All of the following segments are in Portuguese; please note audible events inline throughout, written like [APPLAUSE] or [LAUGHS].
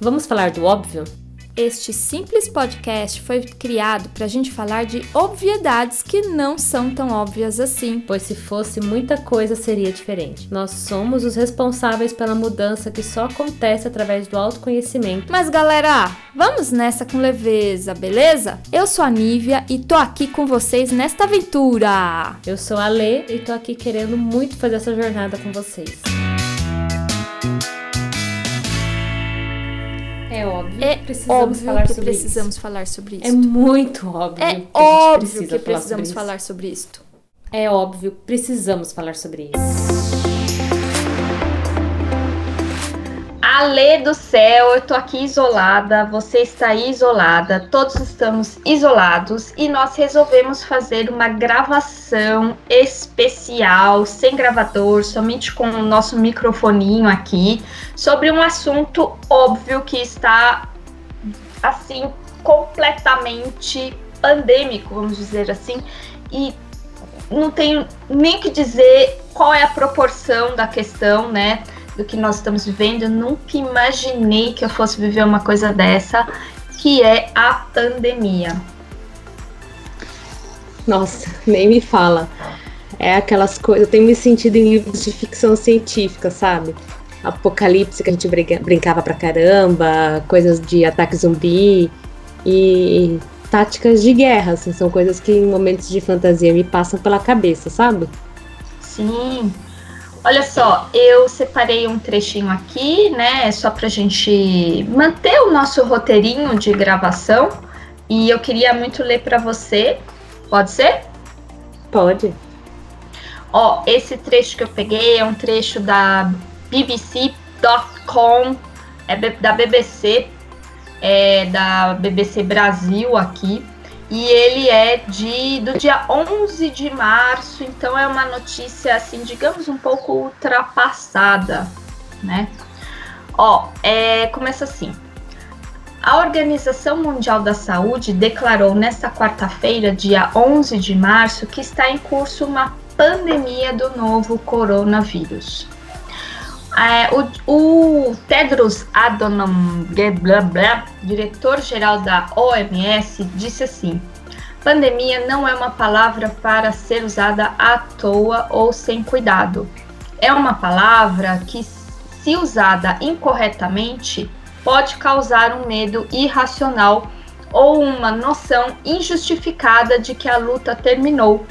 Vamos falar do óbvio? Este simples podcast foi criado para a gente falar de obviedades que não são tão óbvias assim. Pois se fosse muita coisa seria diferente. Nós somos os responsáveis pela mudança que só acontece através do autoconhecimento. Mas galera, vamos nessa com leveza, beleza? Eu sou a Nívia e tô aqui com vocês nesta aventura. Eu sou a Lê e tô aqui querendo muito fazer essa jornada com vocês. É óbvio É que precisamos óbvio falar que sobre precisamos isso. falar sobre isso. É muito óbvio. É que óbvio precisa que falar sobre precisamos isso. falar sobre isto. É óbvio, precisamos falar sobre isso. Alê do céu, eu tô aqui isolada, você está aí isolada, todos estamos isolados e nós resolvemos fazer uma gravação especial, sem gravador, somente com o nosso microfoninho aqui, sobre um assunto óbvio que está assim completamente pandêmico, vamos dizer assim, e não tenho nem que dizer qual é a proporção da questão, né? Do que nós estamos vivendo. Eu nunca imaginei que eu fosse viver uma coisa dessa, que é a pandemia. Nossa, nem me fala. É aquelas coisas. Eu tenho me sentido em livros de ficção científica, sabe? Apocalipse que a gente brinca- brincava pra caramba, coisas de ataque zumbi e táticas de guerra, assim, são coisas que em momentos de fantasia me passam pela cabeça, sabe? Sim. Olha só, eu separei um trechinho aqui, né? Só pra gente manter o nosso roteirinho de gravação. E eu queria muito ler pra você. Pode ser? Pode. Ó, esse trecho que eu peguei é um trecho da BBC.com, é B- da BBC, é da BBC Brasil aqui. E ele é de do dia 11 de março, então é uma notícia assim, digamos um pouco ultrapassada, né? Ó, é, começa assim. A Organização Mundial da Saúde declarou nesta quarta-feira, dia 11 de março, que está em curso uma pandemia do novo coronavírus. É, o, o Tedros Adhanom diretor-geral da OMS, disse assim: pandemia não é uma palavra para ser usada à toa ou sem cuidado. É uma palavra que, se usada incorretamente, pode causar um medo irracional ou uma noção injustificada de que a luta terminou,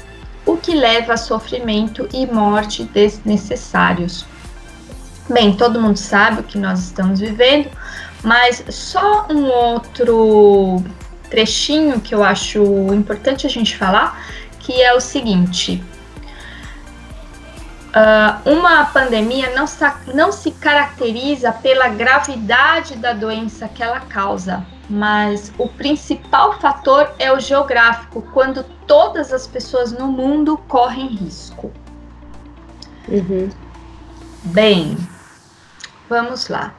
o que leva a sofrimento e morte desnecessários. Bem, todo mundo sabe o que nós estamos vivendo, mas só um outro trechinho que eu acho importante a gente falar, que é o seguinte: ah, uma pandemia não, não se caracteriza pela gravidade da doença que ela causa, mas o principal fator é o geográfico, quando todas as pessoas no mundo correm risco. Uhum. Bem, vamos lá.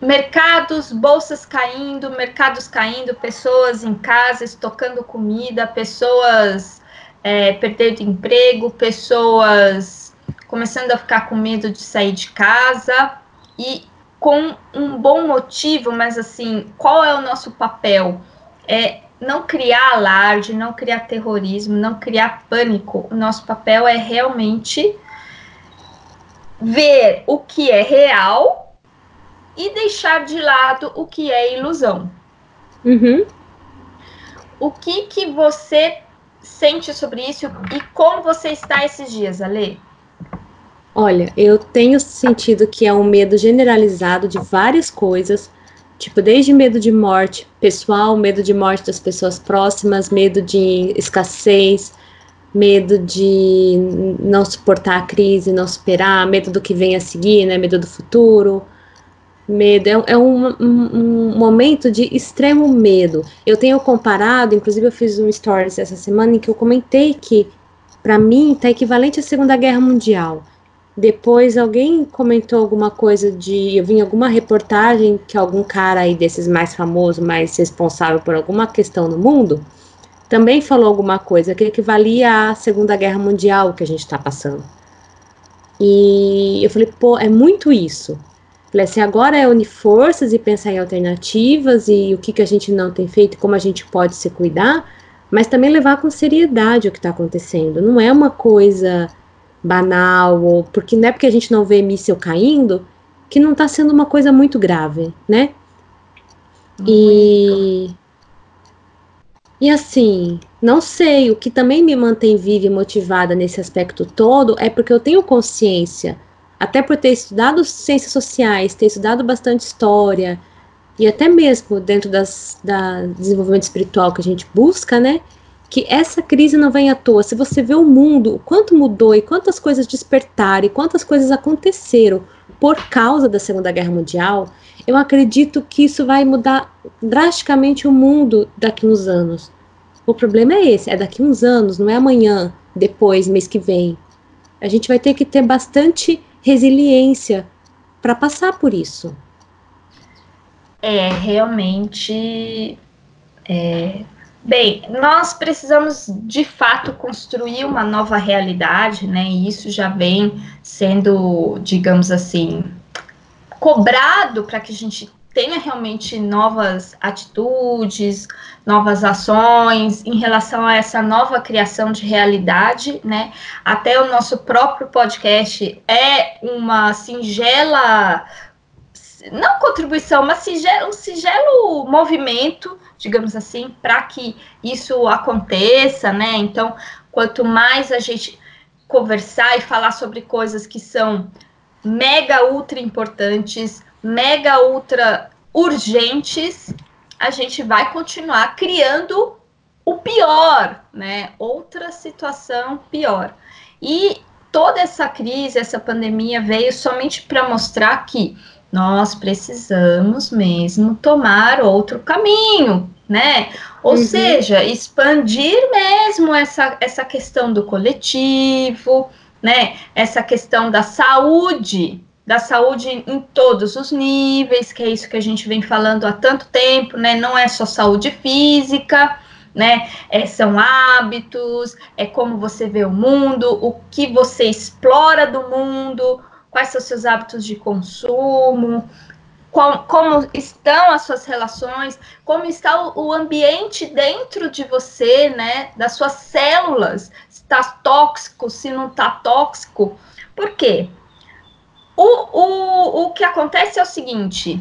Mercados, bolsas caindo, mercados caindo, pessoas em casa estocando comida, pessoas é, perdendo emprego, pessoas começando a ficar com medo de sair de casa e com um bom motivo, mas assim, qual é o nosso papel? É não criar alarde, não criar terrorismo, não criar pânico. O nosso papel é realmente ver o que é real e deixar de lado o que é ilusão. Uhum. O que que você sente sobre isso e como você está esses dias, Ale? Olha, eu tenho sentido que é um medo generalizado de várias coisas, tipo, desde medo de morte pessoal, medo de morte das pessoas próximas, medo de escassez, medo de não suportar a crise, não superar, medo do que vem a seguir, né? Medo do futuro. Medo é, é um, um- um momento de extremo medo. Eu tenho comparado, inclusive eu fiz um stories essa semana em que eu comentei que, para mim, tá equivalente à Segunda Guerra Mundial. Depois alguém comentou alguma coisa de. Eu vi em alguma reportagem que algum cara aí desses mais famoso, mais responsável por alguma questão no mundo, também falou alguma coisa que equivalia à Segunda Guerra Mundial que a gente está passando. E eu falei, pô, é muito isso. Falei assim, agora é unir forças e pensar em alternativas e o que, que a gente não tem feito, como a gente pode se cuidar, mas também levar com seriedade o que está acontecendo. Não é uma coisa banal, ou porque não é porque a gente não vê míssil caindo que não está sendo uma coisa muito grave, né? Muito. E e assim, não sei, o que também me mantém viva e motivada nesse aspecto todo é porque eu tenho consciência até por ter estudado ciências sociais, ter estudado bastante história, e até mesmo dentro das, da desenvolvimento espiritual que a gente busca, né? Que essa crise não vem à toa. Se você vê o mundo, o quanto mudou e quantas coisas despertaram e quantas coisas aconteceram por causa da Segunda Guerra Mundial, eu acredito que isso vai mudar drasticamente o mundo daqui uns anos. O problema é esse, é daqui uns anos, não é amanhã, depois, mês que vem. A gente vai ter que ter bastante resiliência para passar por isso. É, realmente. É... Bem, nós precisamos de fato construir uma nova realidade, né? E isso já vem sendo, digamos assim, cobrado para que a gente tenha realmente novas atitudes, novas ações em relação a essa nova criação de realidade, né? Até o nosso próprio podcast é uma singela não contribuição, mas singelo, um singelo movimento, digamos assim, para que isso aconteça, né? Então, quanto mais a gente conversar e falar sobre coisas que são mega ultra importantes, mega ultra urgentes, a gente vai continuar criando o pior, né? Outra situação pior. E toda essa crise, essa pandemia veio somente para mostrar que nós precisamos mesmo tomar outro caminho, né? Ou uhum. seja, expandir mesmo essa, essa questão do coletivo, né? Essa questão da saúde, da saúde em todos os níveis, que é isso que a gente vem falando há tanto tempo, né? Não é só saúde física, né? É, são hábitos, é como você vê o mundo, o que você explora do mundo, quais são seus hábitos de consumo, qual, como estão as suas relações, como está o, o, ambiente dentro de você, né? Das suas células, se está tóxico, se não está tóxico. Por quê? O, o, o que acontece é o seguinte: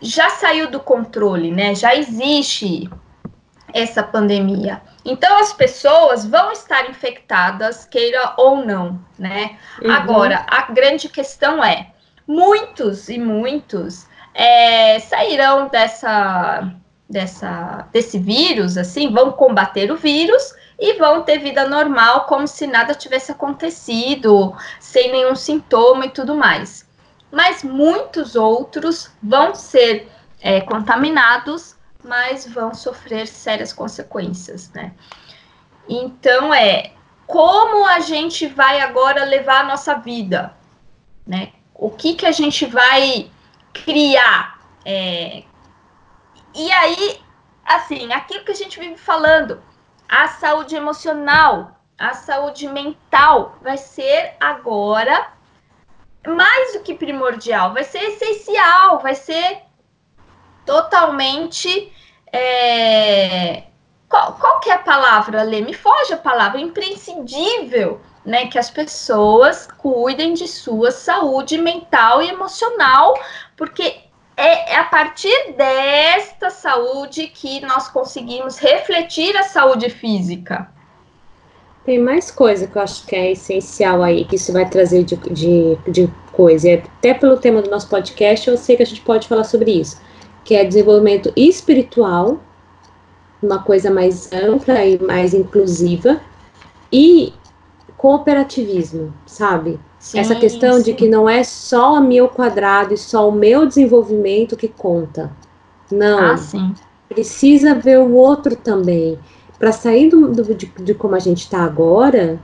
já saiu do controle, né? Já existe essa pandemia. Então as pessoas vão estar infectadas, queira ou não, né? Uhum. Agora, a grande questão é: muitos e muitos é, sairão dessa, dessa, desse vírus, assim, vão combater o vírus e vão ter vida normal, como se nada tivesse acontecido, sem nenhum sintoma e tudo mais. Mas muitos outros vão ser é, contaminados, mas vão sofrer sérias consequências, né? Então é como a gente vai agora levar a nossa vida, né? O que que a gente vai criar? É... E aí, assim, aquilo que a gente vive falando, a saúde emocional, a saúde mental vai ser agora mais do que primordial, vai ser essencial, vai ser totalmente. É... Qual, qual que é a palavra, Lê? Me foge a palavra, imprescindível, né? Que as pessoas cuidem de sua saúde mental e emocional, porque é, é a partir desta saúde que nós conseguimos refletir a saúde física. Tem mais coisa que eu acho que é essencial aí, que isso vai trazer de, de, de coisa. Até pelo tema do nosso podcast, eu sei que a gente pode falar sobre isso, que é desenvolvimento espiritual, uma coisa mais ampla e mais inclusiva, e cooperativismo, sabe? Sim, Essa questão sim. de que não é só o meu quadrado e só o meu desenvolvimento que conta. Não. Ah, sim. Precisa ver o outro também. Para sair do, do de, de, como a gente está agora,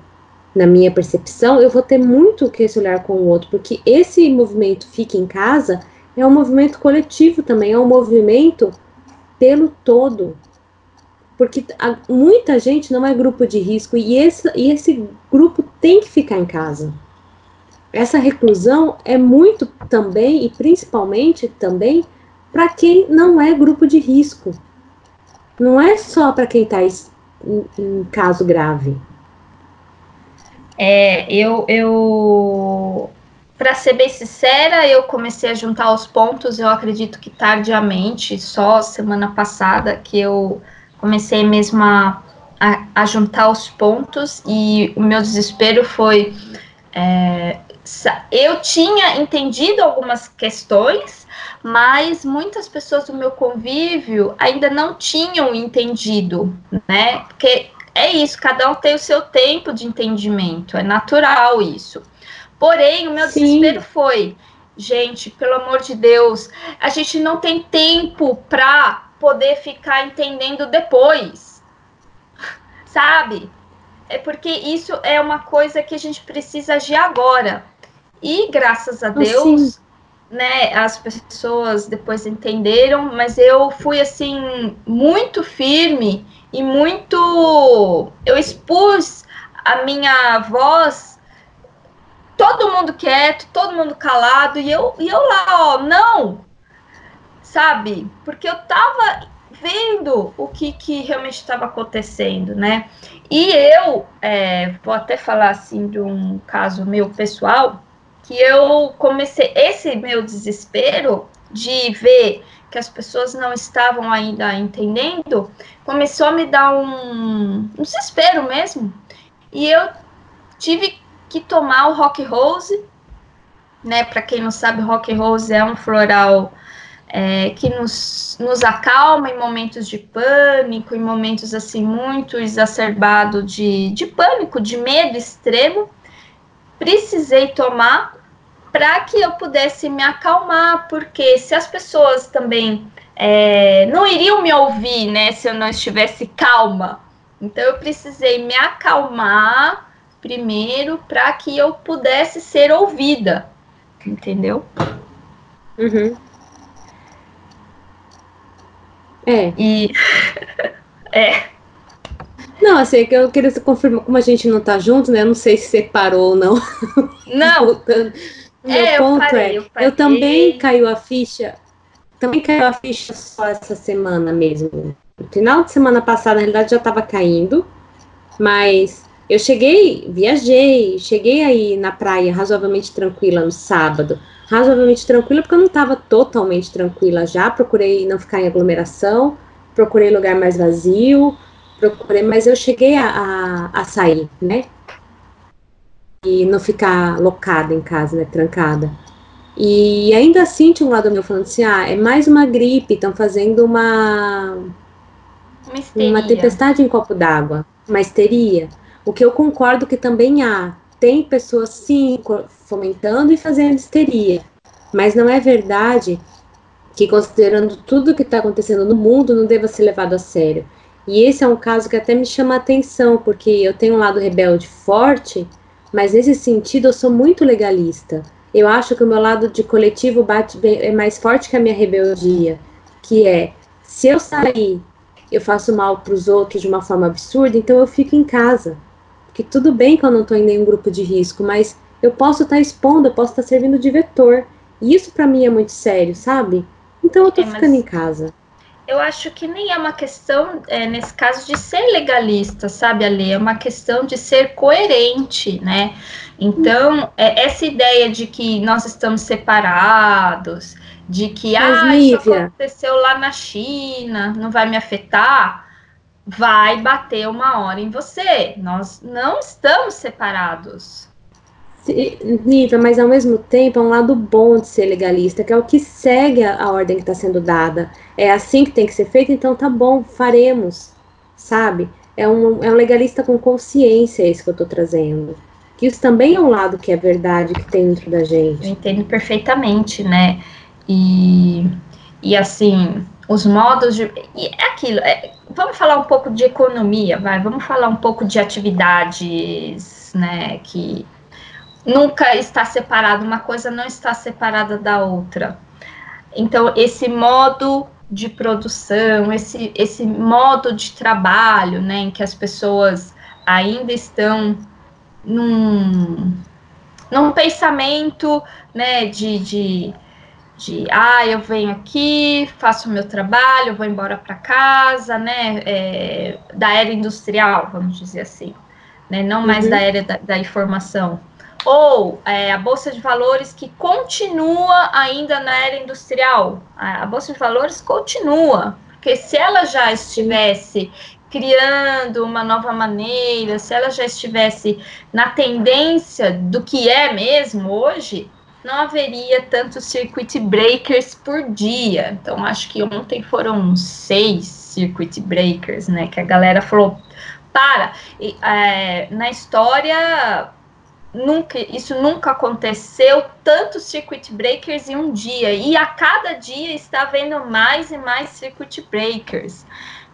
na minha percepção, eu vou ter muito que esse olhar com o outro, porque esse movimento Fique em Casa é um movimento coletivo também, é um movimento pelo todo porque a, muita gente não é grupo de risco e esse, e esse grupo tem que ficar em casa. essa reclusão é muito também e principalmente também para quem não é grupo de risco. Não é só para quem está em, em, caso grave. É, eu, eu para ser bem sincera, eu comecei a juntar os pontos, eu acredito que tardiamente, só semana passada que eu comecei mesmo a, a, a juntar os pontos e o meu desespero foi é, eu tinha entendido algumas questões, mas muitas pessoas do meu convívio ainda não tinham entendido, né? Porque é isso, cada um tem o seu tempo de entendimento, é natural isso. Porém, o meu Sim. desespero foi, gente, pelo amor de Deus, a gente não tem tempo para poder ficar entendendo depois. [LAUGHS] Sabe? É porque isso é uma coisa que a gente precisa agir agora. E graças a Deus, né, as pessoas depois entenderam, mas eu fui assim muito firme e muito eu expus a minha voz todo mundo quieto, todo mundo calado e eu e eu lá, ó, não. Sabe? Porque eu tava vendo o que, que realmente estava acontecendo, né? E eu é, vou até falar assim de um caso meu pessoal que eu comecei esse meu desespero de ver que as pessoas não estavam ainda entendendo, começou a me dar um, um desespero mesmo. E eu tive que tomar o Rock Rose, né? Para quem não sabe, Rock Rose é um floral é, que nos, nos acalma em momentos de pânico, em momentos assim muito exacerbado de, de pânico, de medo extremo. Precisei tomar para que eu pudesse me acalmar, porque se as pessoas também é, não iriam me ouvir, né, se eu não estivesse calma. Então eu precisei me acalmar primeiro para que eu pudesse ser ouvida, entendeu? Uhum. É. E [LAUGHS] é. Não, assim, é que eu queria confirmar, como a gente não tá junto, né? Eu não sei se separou ou não. Não. [LAUGHS] Meu é, ponto eu, parei, é, eu, parei. eu, também caiu a ficha, também caiu a ficha só essa semana mesmo. No final de semana passada, na realidade, já estava caindo, mas eu cheguei, viajei, cheguei aí na praia razoavelmente tranquila no sábado. Razoavelmente tranquila porque eu não estava totalmente tranquila já, procurei não ficar em aglomeração, procurei lugar mais vazio, procurei, mas eu cheguei a, a, a sair, né? e não ficar locada em casa, né, trancada. E ainda assim tinha um lado meu falando assim, ah, é mais uma gripe, estão fazendo uma uma tempestade em copo d'água, uma histeria. O que eu concordo que também há, tem pessoas sim fomentando e fazendo histeria, mas não é verdade que considerando tudo que está acontecendo no mundo não deva ser levado a sério. E esse é um caso que até me chama a atenção, porque eu tenho um lado rebelde forte, mas nesse sentido eu sou muito legalista. Eu acho que o meu lado de coletivo bate bem, é mais forte que a minha rebeldia, que é se eu sair, eu faço mal para os outros de uma forma absurda, então eu fico em casa. Porque tudo bem que eu não estou em nenhum grupo de risco, mas eu posso estar tá expondo, eu posso estar tá servindo de vetor. E isso para mim é muito sério, sabe? Então eu tô é, ficando em casa eu acho que nem é uma questão, é, nesse caso, de ser legalista, sabe, Ale? É uma questão de ser coerente, né? Então, é, essa ideia de que nós estamos separados, de que Mas, ah, isso aconteceu lá na China, não vai me afetar, vai bater uma hora em você. Nós não estamos separados. Nível, mas ao mesmo tempo é um lado bom de ser legalista, que é o que segue a, a ordem que está sendo dada. É assim que tem que ser feito, então tá bom, faremos, sabe? É um, é um legalista com consciência esse que eu estou trazendo. Que isso também é um lado que é verdade, que tem dentro da gente. Eu entendo perfeitamente, né? E, e assim, os modos de. E é aquilo, é, vamos falar um pouco de economia, vai, vamos falar um pouco de atividades, né, que nunca está separado, uma coisa não está separada da outra. Então, esse modo de produção, esse, esse modo de trabalho, né, em que as pessoas ainda estão num, num pensamento, né, de, de, de, ah, eu venho aqui, faço o meu trabalho, vou embora para casa, né, é, da era industrial, vamos dizer assim, né, não mais uhum. da era da, da informação. Ou é, a Bolsa de Valores que continua ainda na era industrial. A, a Bolsa de Valores continua, porque se ela já estivesse criando uma nova maneira, se ela já estivesse na tendência do que é mesmo hoje, não haveria tantos circuit breakers por dia. Então, acho que ontem foram seis circuit breakers, né? Que a galera falou, para. E, é, na história, nunca, isso nunca aconteceu, tantos circuit breakers em um dia. E a cada dia está havendo mais e mais circuit breakers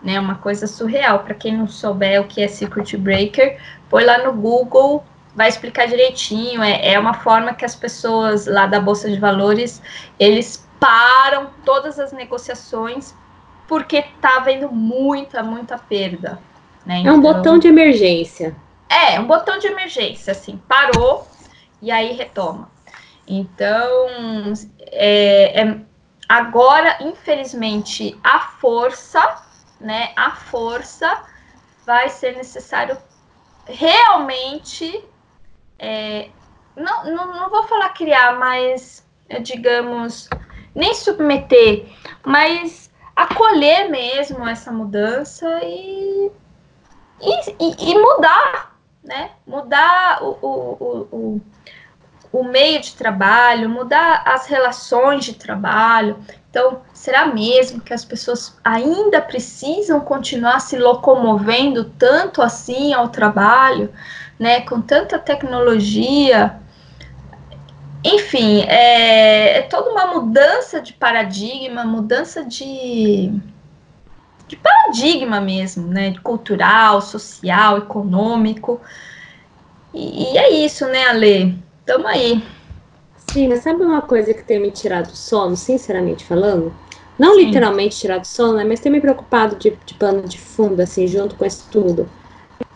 né? Uma coisa surreal. Para quem não souber o que é circuit breaker, põe lá no Google, vai explicar direitinho. É, é uma forma que as pessoas lá da Bolsa de Valores, eles param todas as negociações porque tá havendo muita, muita perda. Né? Então, é um então, botão de emergência. É, um botão de emergência, assim, parou e aí retoma. Então, é, é, agora, infelizmente, a força né, a força, vai ser necessário realmente, é, não, não, não vou falar criar, mas, digamos, nem submeter, mas acolher mesmo essa mudança e, e, e mudar, né? Mudar o, o, o, o meio de trabalho, mudar as relações de trabalho. Então, será mesmo que as pessoas ainda precisam continuar se locomovendo tanto assim ao trabalho, né, com tanta tecnologia? Enfim, é, é toda uma mudança de paradigma, mudança de, de paradigma mesmo, né, cultural, social, econômico. E, e é isso, né, Ale? Tamo aí. Sim, sabe uma coisa que tem me tirado do sono, sinceramente falando? Não Sim. literalmente tirado do sono, né? Mas tem me preocupado de, de pano de fundo, assim, junto com isso tudo.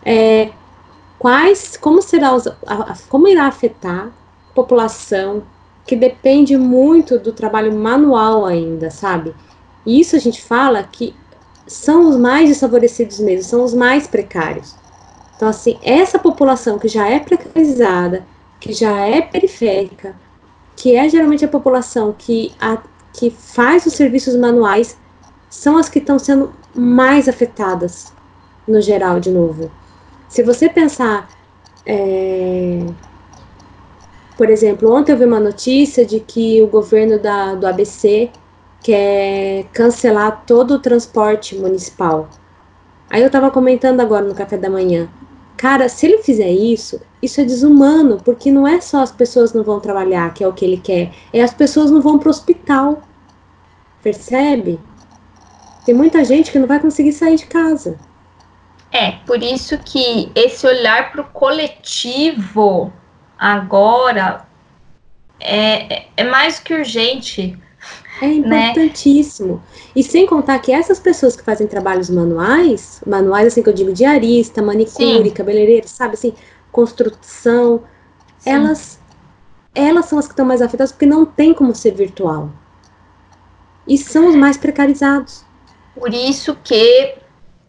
É, quais, como será, como irá afetar a população que depende muito do trabalho manual ainda, sabe? E isso a gente fala que são os mais desfavorecidos mesmo, são os mais precários. Então, assim, essa população que já é precarizada, que já é periférica, que é geralmente a população que, a, que faz os serviços manuais, são as que estão sendo mais afetadas, no geral, de novo. Se você pensar, é, por exemplo, ontem eu vi uma notícia de que o governo da, do ABC quer cancelar todo o transporte municipal. Aí eu estava comentando agora no café da manhã. Cara, se ele fizer isso, isso é desumano, porque não é só as pessoas não vão trabalhar, que é o que ele quer, é as pessoas não vão para o hospital. Percebe? Tem muita gente que não vai conseguir sair de casa. É, por isso que esse olhar para o coletivo agora é, é, mais que urgente. É né? importantíssimo. Né? E sem contar que essas pessoas que fazem trabalhos manuais, manuais assim que eu digo, diarista, manicure, Sim. cabeleireiro, sabe assim, construção, Sim. elas elas são as que estão mais afetadas porque não tem como ser virtual. E são os mais precarizados. Por isso que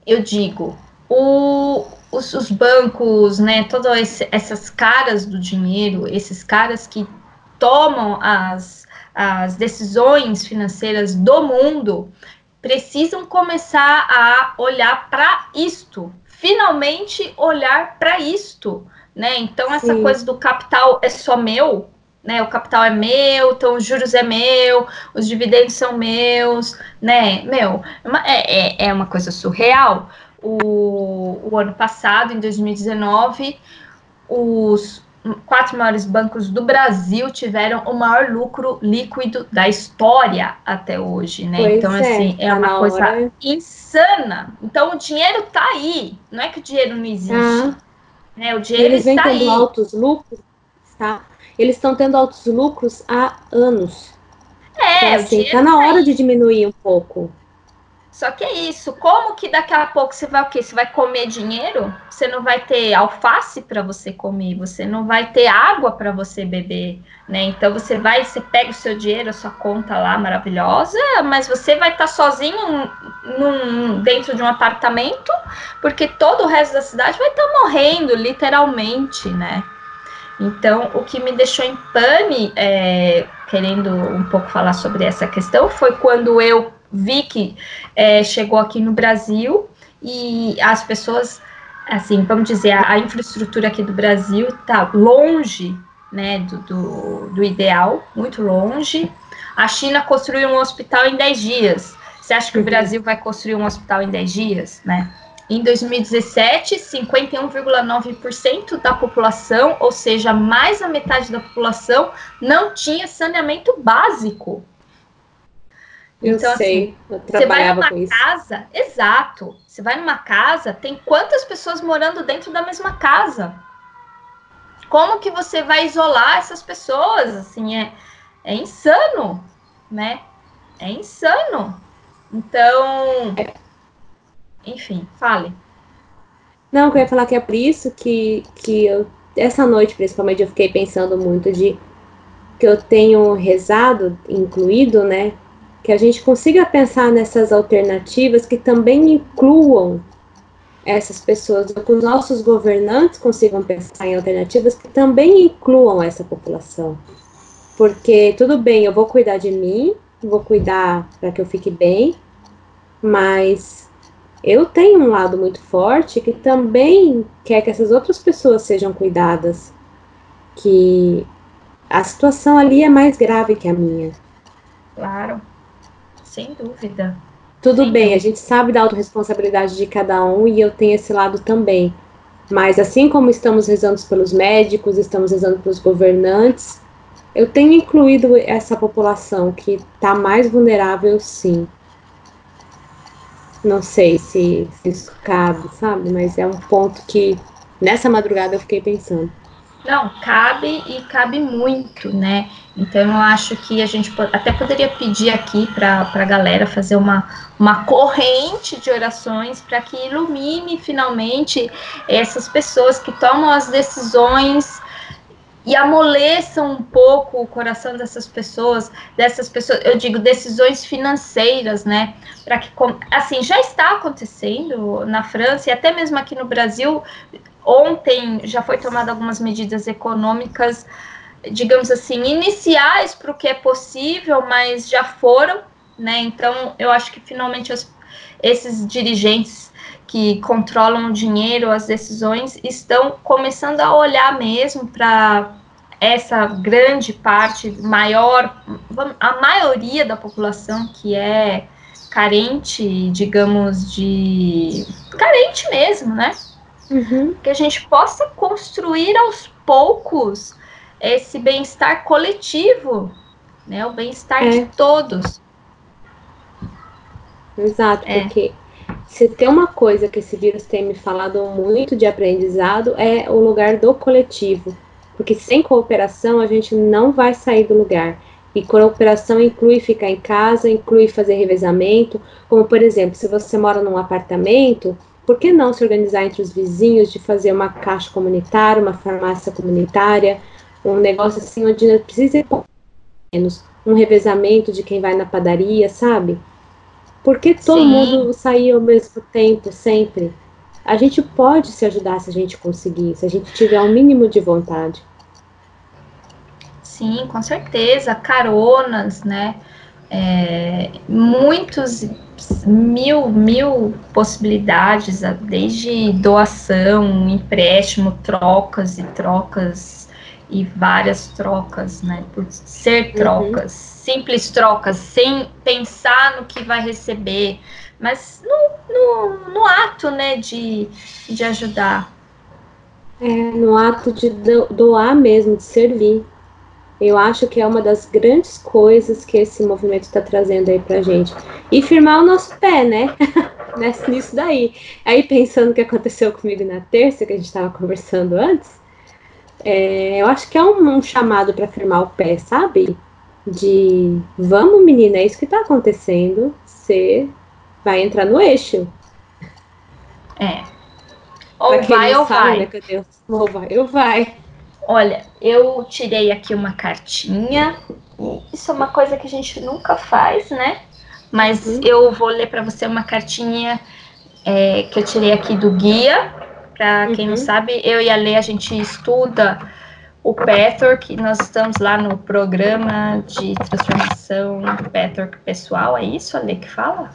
eu digo, o, os, os, bancos, né, todas essas caras do dinheiro, esses caras que tomam as as decisões financeiras do mundo precisam começar a olhar para isto, finalmente olhar para isto, né? Então essa Sim. coisa do capital é só meu, né? O capital é meu, então os juros é meu, os dividendos são meus, né? Meu, é, é, é uma coisa surreal. O, o ano passado, em 2019, os, quatro maiores bancos do Brasil tiveram o maior lucro líquido da história até hoje, né? Pois então, é, assim, é tá uma coisa hora. insana. Então, o dinheiro tá aí, não é que o dinheiro não existe. Ah. Né? O dinheiro Eles está tendo altos lucros, tá? Eles estão tendo altos lucros há anos. É, então, assim, tá na hora tá de diminuir um pouco. Só que é isso. Como que daqui a pouco você vai o quê? Você vai comer dinheiro? Você não vai ter alface para você comer, você não vai ter água para você beber, né? Então você vai, você pega o seu dinheiro, a sua conta lá maravilhosa, mas você vai estar tá sozinho num, dentro de um apartamento, porque todo o resto da cidade vai estar tá morrendo, literalmente, né? Então, o que me deixou em pane, é, querendo um pouco falar sobre essa questão, foi quando eu vi que é, chegou aqui no Brasil e as pessoas, assim, vamos dizer, a, a infraestrutura aqui do Brasil está longe, né, do, do, do, ideal, muito longe. A China construiu um hospital em 10 dias. Você acha que o uhum. Brasil vai construir um hospital em 10 dias, né? Em 2017, 51,9% da população, ou seja, mais da metade da população, não tinha saneamento básico. Eu então, sei, assim, eu você vai numa casa, exato. Você vai numa casa, tem quantas pessoas morando dentro da mesma casa? Como que você vai isolar essas pessoas? Assim, é, é insano, né? É insano. Então, enfim, fale. Não, eu ia falar que é por isso que, que eu, essa noite, principalmente, eu fiquei pensando muito de que eu tenho rezado, incluído, né? Que a gente consiga pensar nessas alternativas que também incluam essas pessoas, que os nossos governantes consigam pensar em alternativas que também incluam essa população. Porque tudo bem, eu vou cuidar de mim, vou cuidar para que eu fique bem, mas eu tenho um lado muito forte que também quer que essas outras pessoas sejam cuidadas, que a situação ali é mais grave que a minha. Claro. Sem dúvida. Tudo Sem bem, dúvida. a gente sabe da autorresponsabilidade de cada um e eu tenho esse lado também. Mas assim como estamos rezando pelos médicos, estamos rezando pelos governantes, eu tenho incluído essa população que está mais vulnerável, sim. Não sei se, se isso cabe, sabe? Mas é um ponto que nessa madrugada eu fiquei pensando. Não, cabe e cabe muito, né? Então eu acho que a gente até poderia pedir aqui para a galera fazer uma, uma corrente de orações para que ilumine finalmente essas pessoas que tomam as decisões e amoleçam um pouco o coração dessas pessoas, dessas pessoas, eu digo decisões financeiras, né? Para que assim já está acontecendo na França e até mesmo aqui no Brasil Ontem já foi tomada algumas medidas econômicas, digamos assim, iniciais para o que é possível, mas já foram, né? Então, eu acho que finalmente esses dirigentes que controlam o dinheiro, as decisões, estão começando a olhar mesmo para essa grande parte, maior, a maioria da população que é carente, digamos, de. carente mesmo, né? Uhum. Que a gente possa construir aos poucos esse bem-estar coletivo, né? O bem-estar é. de todos. Exato, é. porque se tem uma coisa que esse vírus tem me falado muito de aprendizado é o lugar do coletivo. Porque sem cooperação a gente não vai sair do lugar. E cooperação inclui ficar em casa, inclui fazer revezamento, como por exemplo, se você mora num apartamento, por que não se organizar entre os vizinhos de fazer uma caixa comunitária, uma farmácia comunitária, um negócio assim onde precisa menos um revezamento de quem vai na padaria, sabe? Por que todo Sim. mundo sair ao mesmo tempo, sempre? A gente pode se ajudar se a gente conseguir, se a gente tiver o um mínimo de vontade. Sim, com certeza. Caronas, né? É, muitos mil, mil possibilidades, desde doação, empréstimo, trocas e trocas e várias trocas, né? Por ser uhum. trocas, uhum. simples trocas, sem pensar no que vai receber, mas no, no, no ato, né, de, de ajudar. É, no ato de doar mesmo, de servir. Eu acho que é uma das grandes coisas que esse movimento está trazendo aí pra gente. E firmar o nosso pé, né? [LAUGHS] Nisso daí. Aí pensando o que aconteceu comigo na terça, que a gente estava conversando antes, é, eu acho que é um, um chamado para firmar o pé, sabe? De vamos, menina, é isso que está acontecendo. Você vai entrar no eixo. É. Ou vai ou vai. Né, ou vai ou vai. Olha, eu tirei aqui uma cartinha. Isso é uma coisa que a gente nunca faz, né? Mas uhum. eu vou ler para você uma cartinha é, que eu tirei aqui do guia. Para quem uhum. não sabe, eu e a Lê, a gente estuda o Pathwork, nós estamos lá no programa de transformação Pathwork pessoal, é isso, a Lê, que fala?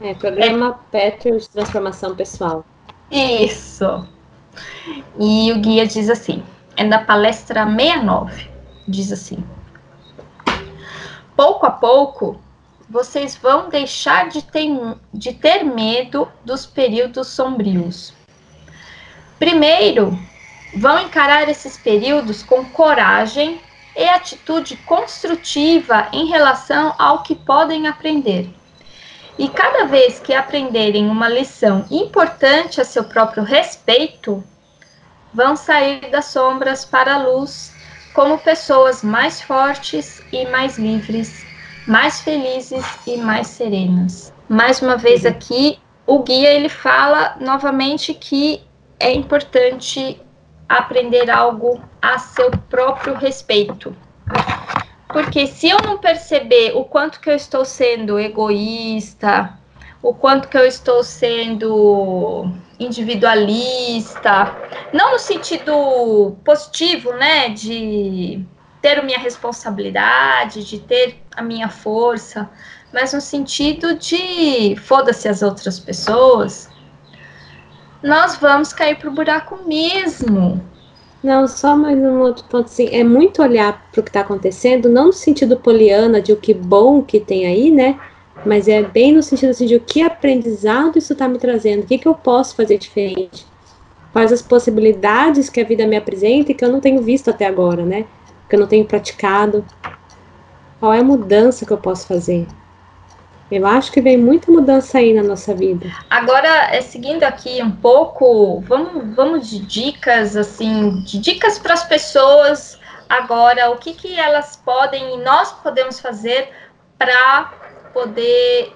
É, programa é. Pathwork de transformação pessoal. Isso! E o guia diz assim, é da palestra 69, diz assim, pouco a pouco, vocês vão deixar de ter, de ter medo dos períodos sombrios. Primeiro, vão encarar esses períodos com coragem e atitude construtiva em relação ao que podem aprender. E cada vez que aprenderem uma lição importante a seu próprio respeito, vão sair das sombras para a luz como pessoas mais fortes e mais livres, mais felizes e mais serenas. Mais uma vez aqui, o guia ele fala novamente que é importante aprender algo a seu próprio respeito. Porque se eu não perceber o quanto que eu estou sendo egoísta, o quanto que eu estou sendo individualista, não no sentido positivo, né, de ter a minha responsabilidade, de ter a minha força, mas no sentido de foda-se as outras pessoas, nós vamos cair pro buraco mesmo. Não, só mais um outro ponto assim, é muito olhar para o que está acontecendo, não no sentido poliana de o que bom que tem aí, né? Mas é bem no sentido assim, de o que aprendizado isso está me trazendo, o que, que eu posso fazer diferente, quais as possibilidades que a vida me apresenta e que eu não tenho visto até agora, né? Que eu não tenho praticado. Qual é a mudança que eu posso fazer? Eu acho que vem muita mudança aí na nossa vida. Agora, é, seguindo aqui um pouco, vamos, vamos de dicas, assim, de dicas para as pessoas agora, o que, que elas podem e nós podemos fazer para poder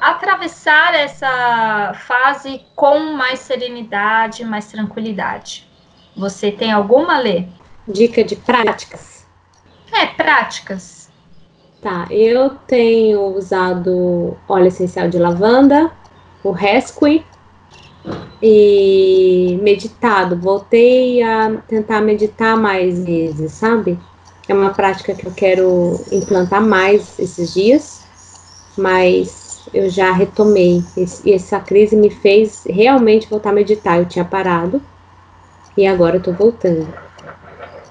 atravessar essa fase com mais serenidade, mais tranquilidade. Você tem alguma, Lê? Dica de práticas? É, práticas. Tá, eu tenho usado óleo essencial de lavanda, o Rescue e meditado. Voltei a tentar meditar mais vezes, sabe? É uma prática que eu quero implantar mais esses dias, mas eu já retomei. E essa crise me fez realmente voltar a meditar. Eu tinha parado e agora eu tô voltando.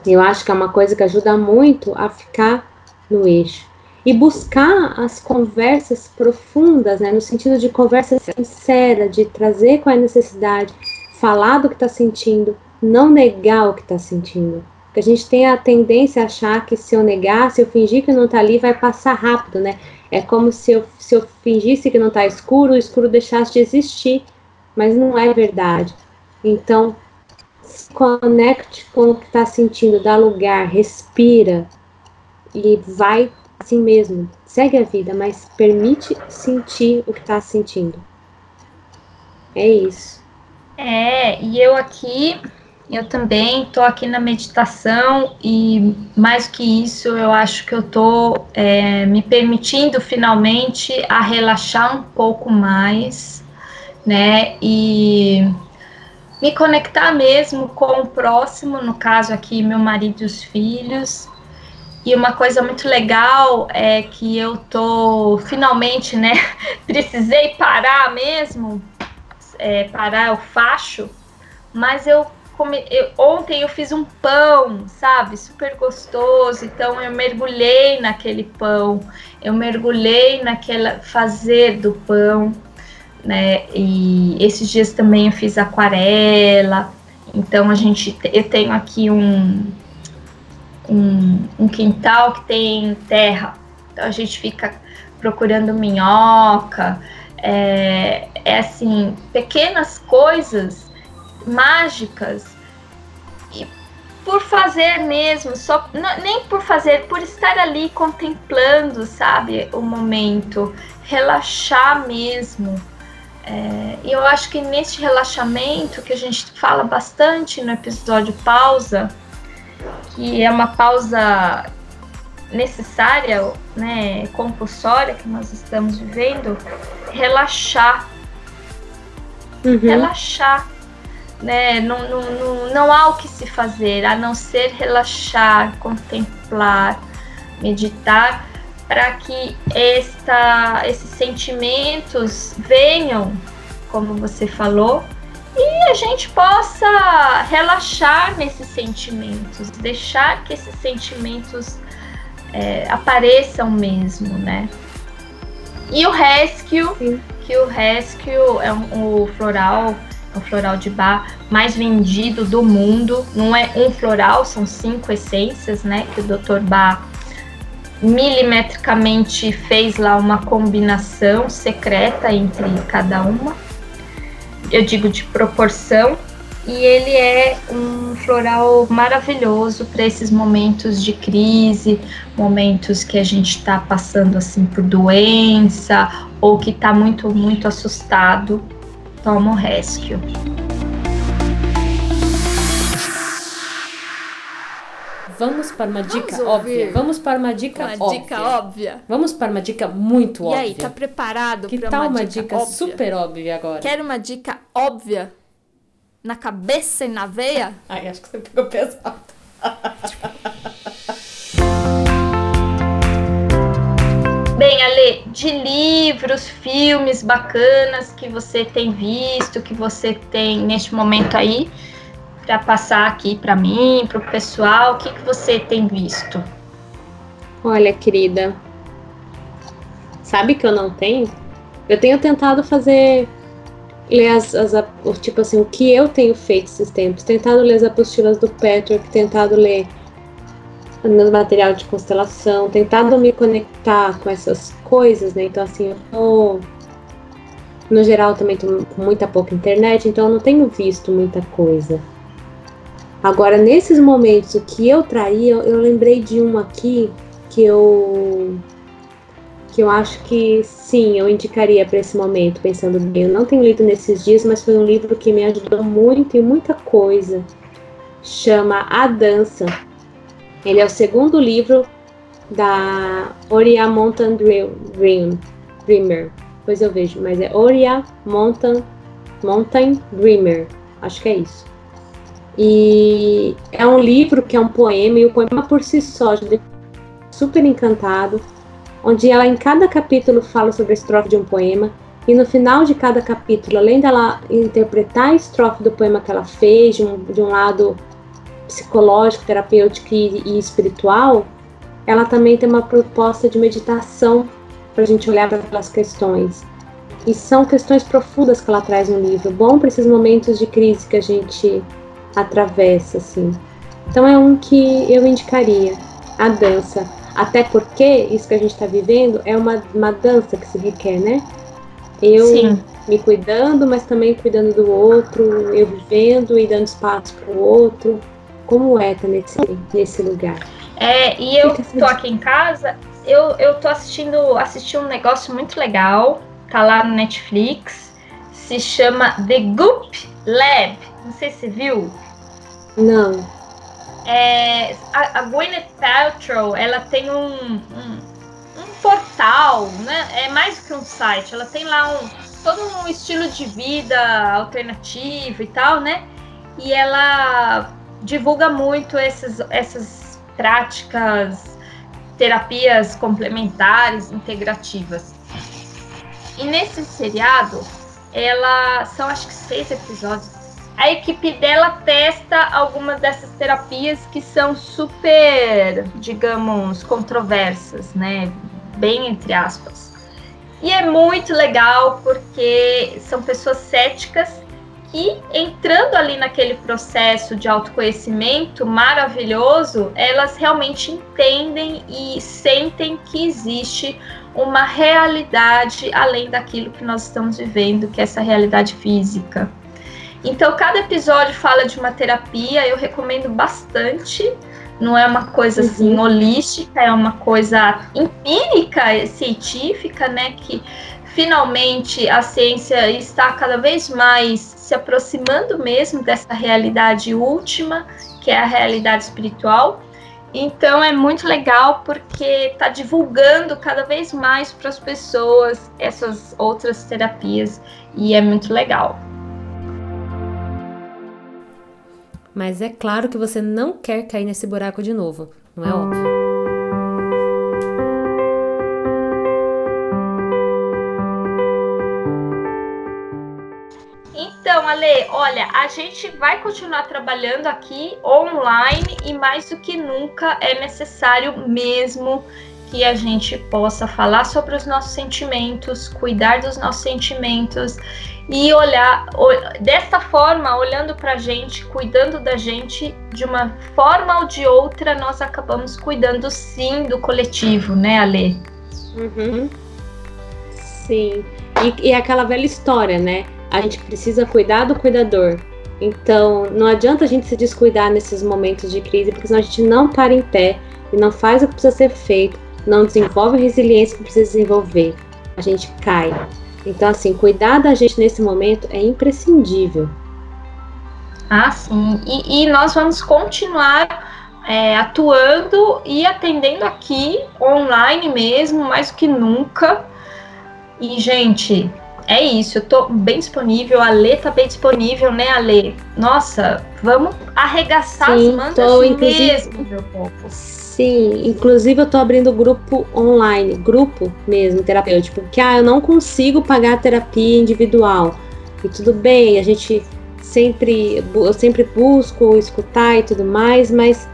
Eu acho que é uma coisa que ajuda muito a ficar no eixo e buscar as conversas profundas, né, no sentido de conversa sincera, de trazer qual é a necessidade, falar do que está sentindo, não negar o que está sentindo. Porque a gente tem a tendência a achar que se eu negar, se eu fingir que não está ali, vai passar rápido, né? É como se eu, se eu fingisse que não está escuro, o escuro deixasse de existir, mas não é verdade. Então, se conecte com o que está sentindo, dá lugar, respira e vai assim mesmo, segue a vida, mas permite sentir o que está sentindo. É isso. É, e eu aqui, eu também tô aqui na meditação e mais que isso, eu acho que eu tô é, me permitindo finalmente a relaxar um pouco mais, né? E me conectar mesmo com o próximo, no caso aqui, meu marido e os filhos, e uma coisa muito legal é que eu tô finalmente, né? [LAUGHS] Precisei parar mesmo, é, parar o facho, mas eu, come, eu ontem eu fiz um pão, sabe? Super gostoso. Então eu mergulhei naquele pão, eu mergulhei naquela fazer do pão, né? E esses dias também eu fiz aquarela. Então a gente, eu tenho aqui um um, um quintal que tem terra. Então a gente fica procurando minhoca. É, é assim, pequenas coisas mágicas e por fazer mesmo, só nem por fazer, por estar ali contemplando, sabe, o momento, relaxar mesmo. É, e eu acho que nesse relaxamento que a gente fala bastante no episódio pausa, que é uma pausa necessária, né, compulsória que nós estamos vivendo, relaxar. Uhum. Relaxar. Né? Não, não, não, não há o que se fazer a não ser relaxar, contemplar, meditar, para que esta, esses sentimentos venham, como você falou, e a gente possa relaxar nesses sentimentos, deixar que esses sentimentos é, apareçam mesmo, né? E o Rescue, Sim. que o Rescue é um, o floral, é o floral de bar mais vendido do mundo. Não é um floral, são cinco essências, né? Que o Dr. Bar milimetricamente fez lá uma combinação secreta entre cada uma. Eu digo de proporção. E ele é um floral maravilhoso para esses momentos de crise, momentos que a gente está passando assim por doença ou que está muito, muito assustado. Toma o Rescue. Vamos para uma dica óbvia. Vamos para uma dica uma óbvia. dica óbvia. Vamos para uma dica muito e óbvia. E aí, tá preparado para uma, uma dica, dica óbvia? super óbvia agora? Quer uma dica óbvia? Na cabeça e na veia? [LAUGHS] Ai, acho que você pegou pesado. [LAUGHS] Bem, Ale, de livros, filmes bacanas que você tem visto, que você tem neste momento aí, para passar aqui para mim, para o pessoal? O que, que você tem visto? Olha, querida, sabe que eu não tenho? Eu tenho tentado fazer ler as, as, tipo assim, o que eu tenho feito esses tempos, tentado ler as apostilas do Patrick, tentado ler meu material de constelação, tentado me conectar com essas coisas, né? Então assim, eu tô no geral também tô com muita pouca internet, então eu não tenho visto muita coisa. Agora, nesses momentos que eu traía, eu lembrei de um aqui que eu que eu acho que sim, eu indicaria para esse momento, pensando bem. Eu não tenho lido nesses dias, mas foi um livro que me ajudou muito em muita coisa. Chama A Dança. Ele é o segundo livro da Oria Mountain Dream, Dreamer. Pois eu vejo, mas é Oria Mountain, Mountain Dreamer. Acho que é isso. E é um livro que é um poema, e o poema por si só super encantado, onde ela em cada capítulo fala sobre a estrofe de um poema, e no final de cada capítulo, além dela interpretar a estrofe do poema que ela fez, de um, de um lado psicológico, terapêutico e, e espiritual, ela também tem uma proposta de meditação para a gente olhar para aquelas questões. E são questões profundas que ela traz no livro, bom para esses momentos de crise que a gente atravessa, assim. Então é um que eu indicaria, a dança. Até porque isso que a gente está vivendo é uma, uma dança que se requer, né? Eu Sim. me cuidando, mas também cuidando do outro, eu vivendo e dando espaço para o outro. Como é tá nesse, nesse lugar? É, e eu tô aqui em casa, eu, eu tô assistindo, assisti um negócio muito legal, tá lá no Netflix, se chama The Goop Lab. Não sei se você viu. Não. É, a, a Gwyneth Paltrow, ela tem um, um, um, portal, né? É mais que um site. Ela tem lá um todo um estilo de vida alternativo e tal, né? E ela divulga muito esses, essas práticas, terapias complementares, integrativas. E nesse seriado, ela são acho que seis episódios a equipe dela testa algumas dessas terapias que são super, digamos, controversas, né? Bem entre aspas. E é muito legal porque são pessoas céticas que, entrando ali naquele processo de autoconhecimento maravilhoso, elas realmente entendem e sentem que existe uma realidade além daquilo que nós estamos vivendo, que é essa realidade física. Então, cada episódio fala de uma terapia, eu recomendo bastante. Não é uma coisa uhum. assim holística, é uma coisa empírica, científica, né? Que finalmente a ciência está cada vez mais se aproximando mesmo dessa realidade última, que é a realidade espiritual. Então é muito legal porque está divulgando cada vez mais para as pessoas essas outras terapias e é muito legal. Mas é claro que você não quer cair nesse buraco de novo, não é óbvio? Então, Ale, olha, a gente vai continuar trabalhando aqui online e mais do que nunca é necessário mesmo que a gente possa falar sobre os nossos sentimentos, cuidar dos nossos sentimentos e olhar dessa forma, olhando para a gente, cuidando da gente de uma forma ou de outra, nós acabamos cuidando sim do coletivo, né, Ale? Uhum. Sim. E, e aquela velha história, né? a gente precisa cuidar do cuidador. Então, não adianta a gente se descuidar nesses momentos de crise, porque senão a gente não para em pé e não faz o que precisa ser feito, não desenvolve a resiliência que precisa desenvolver. A gente cai. Então, assim, cuidar da gente nesse momento é imprescindível. Ah, sim. E, e nós vamos continuar é, atuando e atendendo aqui, online mesmo, mais do que nunca. E, gente, é isso, eu tô bem disponível, a Lê tá bem disponível, né, Ale? Nossa, vamos arregaçar Sim, as mangas tô, mesmo, meu povo. Sim, inclusive eu tô abrindo grupo online, grupo mesmo, terapêutico, porque ah, eu não consigo pagar a terapia individual. E tudo bem, a gente sempre, eu sempre busco escutar e tudo mais, mas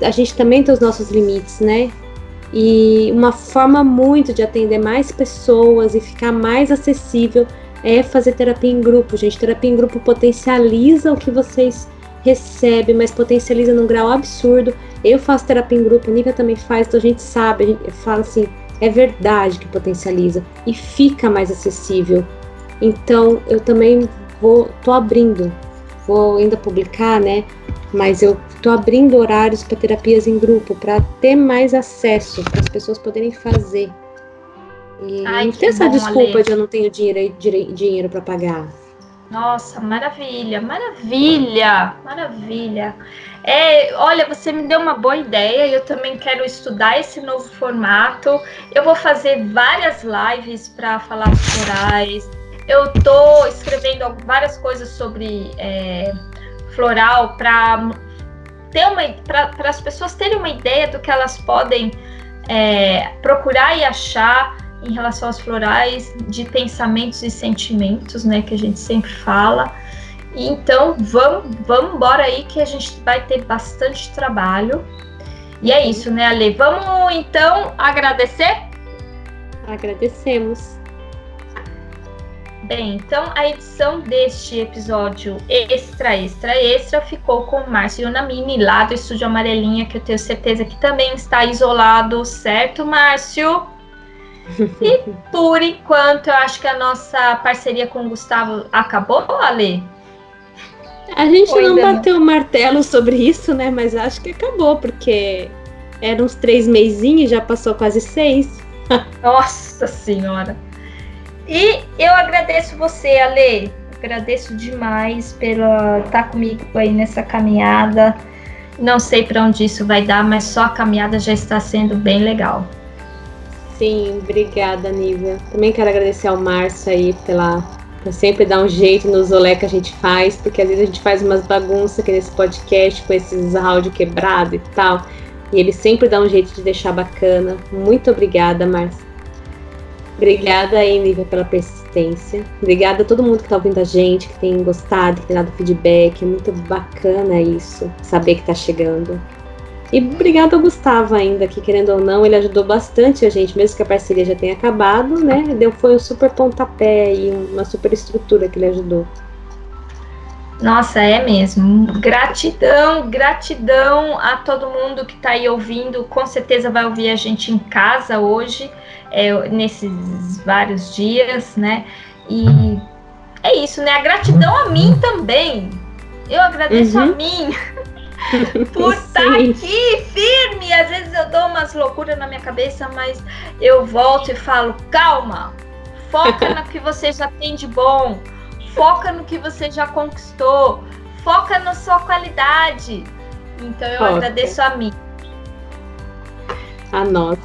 a gente também tem os nossos limites, né? E uma forma muito de atender mais pessoas e ficar mais acessível é fazer terapia em grupo, gente. Terapia em grupo potencializa o que vocês recebem, mas potencializa num grau absurdo. Eu faço terapia em grupo, a Nívia também faz, então a gente sabe, a gente fala assim, é verdade que potencializa e fica mais acessível. Então eu também vou, tô abrindo, vou ainda publicar, né? Mas eu estou abrindo horários para terapias em grupo, para ter mais acesso, para as pessoas poderem fazer. E Ai, não ter essa bom, desculpa Ale. de eu não tenho dinheiro, dinheiro para pagar. Nossa, maravilha, maravilha, maravilha. É, olha, você me deu uma boa ideia. Eu também quero estudar esse novo formato. Eu vou fazer várias lives para falar dos florais. Eu tô escrevendo várias coisas sobre é, floral para ter uma para as pessoas terem uma ideia do que elas podem é, procurar e achar em relação aos florais de pensamentos e sentimentos, né, que a gente sempre fala. E então vamos vamos embora aí que a gente vai ter bastante trabalho. E é isso, né, Ale? Vamos então agradecer? Agradecemos. Bem, então a edição deste episódio extra, extra, extra ficou com o Márcio Yonamini lá do Estúdio Amarelinha, que eu tenho certeza que também está isolado, certo, Márcio? E por enquanto, eu acho que a nossa parceria com o Gustavo acabou, Ale? A gente Ou não bateu o martelo sobre isso, né? Mas acho que acabou, porque eram uns três meizinhos, já passou quase seis. [LAUGHS] Nossa Senhora! E eu agradeço você, Ale. Agradeço demais pela estar tá comigo aí nessa caminhada. Não sei para onde isso vai dar, mas só a caminhada já está sendo bem legal. Sim, obrigada, Nívia. Também quero agradecer ao Márcio aí pela por sempre dar um jeito nos olé que a gente faz, porque às vezes a gente faz umas bagunças aqui nesse podcast com esses áudio quebrado e tal. E ele sempre dá um jeito de deixar bacana. Muito obrigada, Márcio. Obrigada aí, Nívia, pela persistência. Obrigada a todo mundo que está ouvindo a gente, que tem gostado, que tem dado feedback. É muito bacana isso, saber que está chegando. E obrigado ao Gustavo ainda, que querendo ou não, ele ajudou bastante a gente, mesmo que a parceria já tenha acabado, né? Deu, foi um super pontapé e uma super estrutura que ele ajudou. Nossa, é mesmo. Gratidão, gratidão a todo mundo que está aí ouvindo. Com certeza vai ouvir a gente em casa hoje, é, nesses vários dias, né? E é isso, né? A gratidão a mim também. Eu agradeço Uhum. a mim [LAUGHS] [LAUGHS] por estar Sim. aqui firme. Às vezes eu dou umas loucuras na minha cabeça, mas eu volto e falo: calma, foca no que você já tem de bom, foca no que você já conquistou, foca na sua qualidade. Então eu Foca. agradeço a mim. A nós,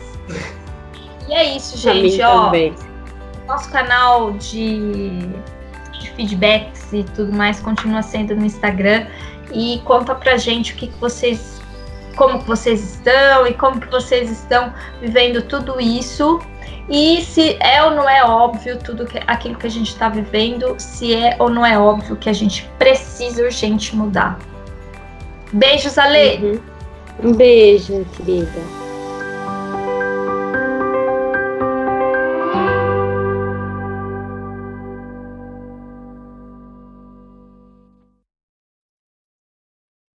E é isso, gente. Ó, também. nosso canal de, de feedbacks e tudo mais continua sendo no Instagram e conta pra gente o que, que vocês como que vocês estão e como que vocês estão vivendo tudo isso e se é ou não é óbvio tudo que, aquilo que a gente está vivendo, se é ou não é óbvio que a gente precisa urgente mudar. Beijos, Ale! Uhum. Um beijo, querida.